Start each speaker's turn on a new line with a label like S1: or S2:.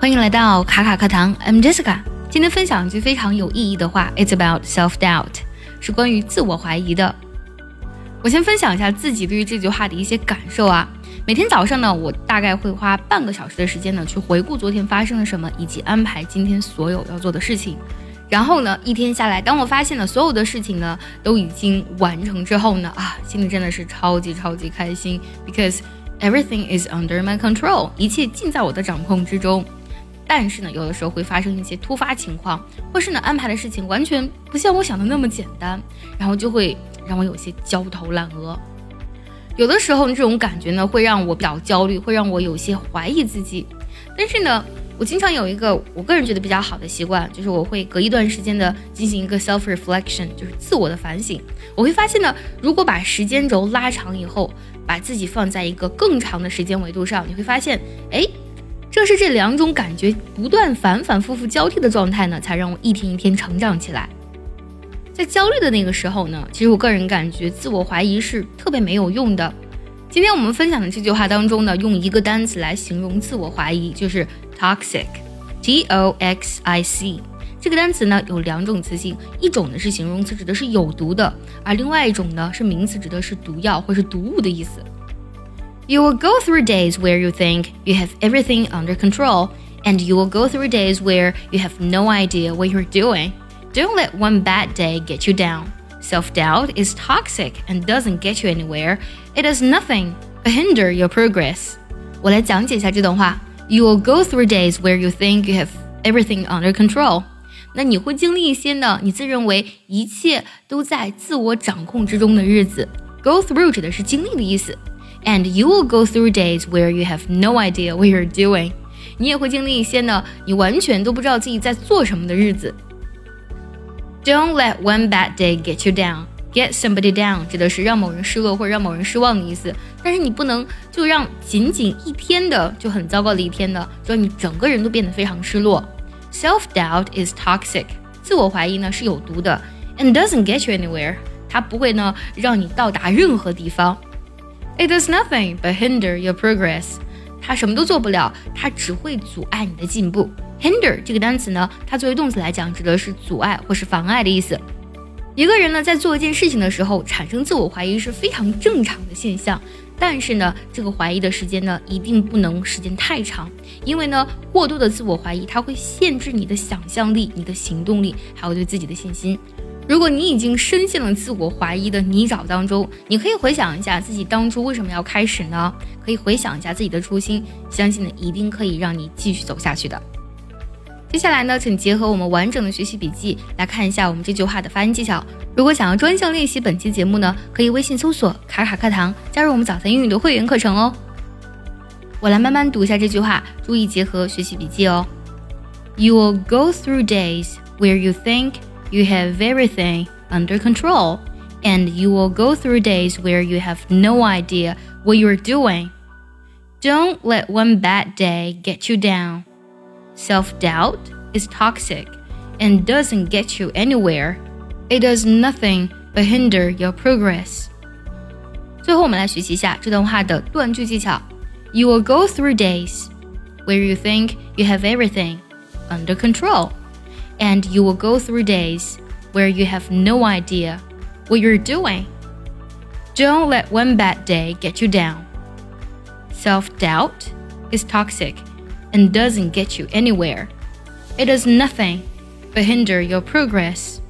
S1: 欢迎来到卡卡课堂，I'm Jessica。今天分享一句非常有意义的话，It's about self-doubt，是关于自我怀疑的。我先分享一下自己对于这句话的一些感受啊。每天早上呢，我大概会花半个小时的时间呢，去回顾昨天发生了什么，以及安排今天所有要做的事情。然后呢，一天下来，当我发现了所有的事情呢都已经完成之后呢，啊，心里真的是超级超级开心，because everything is under my control，一切尽在我的掌控之中。但是呢，有的时候会发生一些突发情况，或是呢安排的事情完全不像我想的那么简单，然后就会让我有些焦头烂额。有的时候这种感觉呢会让我比较焦虑，会让我有些怀疑自己。但是呢，我经常有一个我个人觉得比较好的习惯，就是我会隔一段时间的进行一个 self reflection，就是自我的反省。我会发现呢，如果把时间轴拉长以后，把自己放在一个更长的时间维度上，你会发现，哎。正是这两种感觉不断反反复复交替的状态呢，才让我一天一天成长起来。在焦虑的那个时候呢，其实我个人感觉自我怀疑是特别没有用的。今天我们分享的这句话当中呢，用一个单词来形容自我怀疑，就是 toxic，t o x i c。这个单词呢有两种词性，一种呢是形容词，指的是有毒的；而另外一种呢是名词，指的是毒药或是毒物的意思。You will go through days where you think you have everything under control, and you will go through days where you have no idea what you're doing. Don't let one bad day get you down. Self doubt is toxic and doesn't get you anywhere. It does nothing but hinder your progress. 我来讲解一下这段话。You will go through days where you think you have everything under control. 那你会经历一些呢，你自认为一切都在自我掌控之中的日子。Go through 指的是经历的意思。 and you will go through days where you have no idea what you're doing。你也会经历一些呢，你完全都不知道自己在做什么的日子。Don't let one bad day get you down. Get somebody down 指的是让某人失落或者让某人失望的意思。但是你不能就让仅仅一天的就很糟糕的一天的，就让你整个人都变得非常失落。Self doubt is toxic，自我怀疑呢是有毒的，and doesn't get you anywhere，它不会呢让你到达任何地方。 It does nothing but hinder your progress。它什么都做不了，它只会阻碍你的进步。Hinder 这个单词呢，它作为动词来讲，指的是阻碍或是妨碍的意思。一个人呢，在做一件事情的时候，产生自我怀疑是非常正常的现象。但是呢，这个怀疑的时间呢，一定不能时间太长，因为呢，过多的自我怀疑，它会限制你的想象力、你的行动力，还有对自己的信心。如果你已经深陷了自我怀疑的泥沼当中，你可以回想一下自己当初为什么要开始呢？可以回想一下自己的初心，相信呢一定可以让你继续走下去的。接下来呢，请结合我们完整的学习笔记来看一下我们这句话的发音技巧。如果想要专项练习本期节目呢，可以微信搜索“卡卡课堂”，加入我们早餐英语的会员课程哦。我来慢慢读一下这句话，注意结合学习笔记哦。You will go through days where you think. you have everything under control, and you will go through days where you have no idea what you're doing. Don't let one bad day get you down. Self doubt is toxic and doesn't get you anywhere. It does nothing but hinder your progress. 最后，我们来学习一下这段话的断句技巧。You will go through days where you think you have everything under control and you will go through days where you have no idea what you're doing. Don't let one bad day get you down. Self doubt is toxic and doesn't get you anywhere. It does nothing but hinder your progress.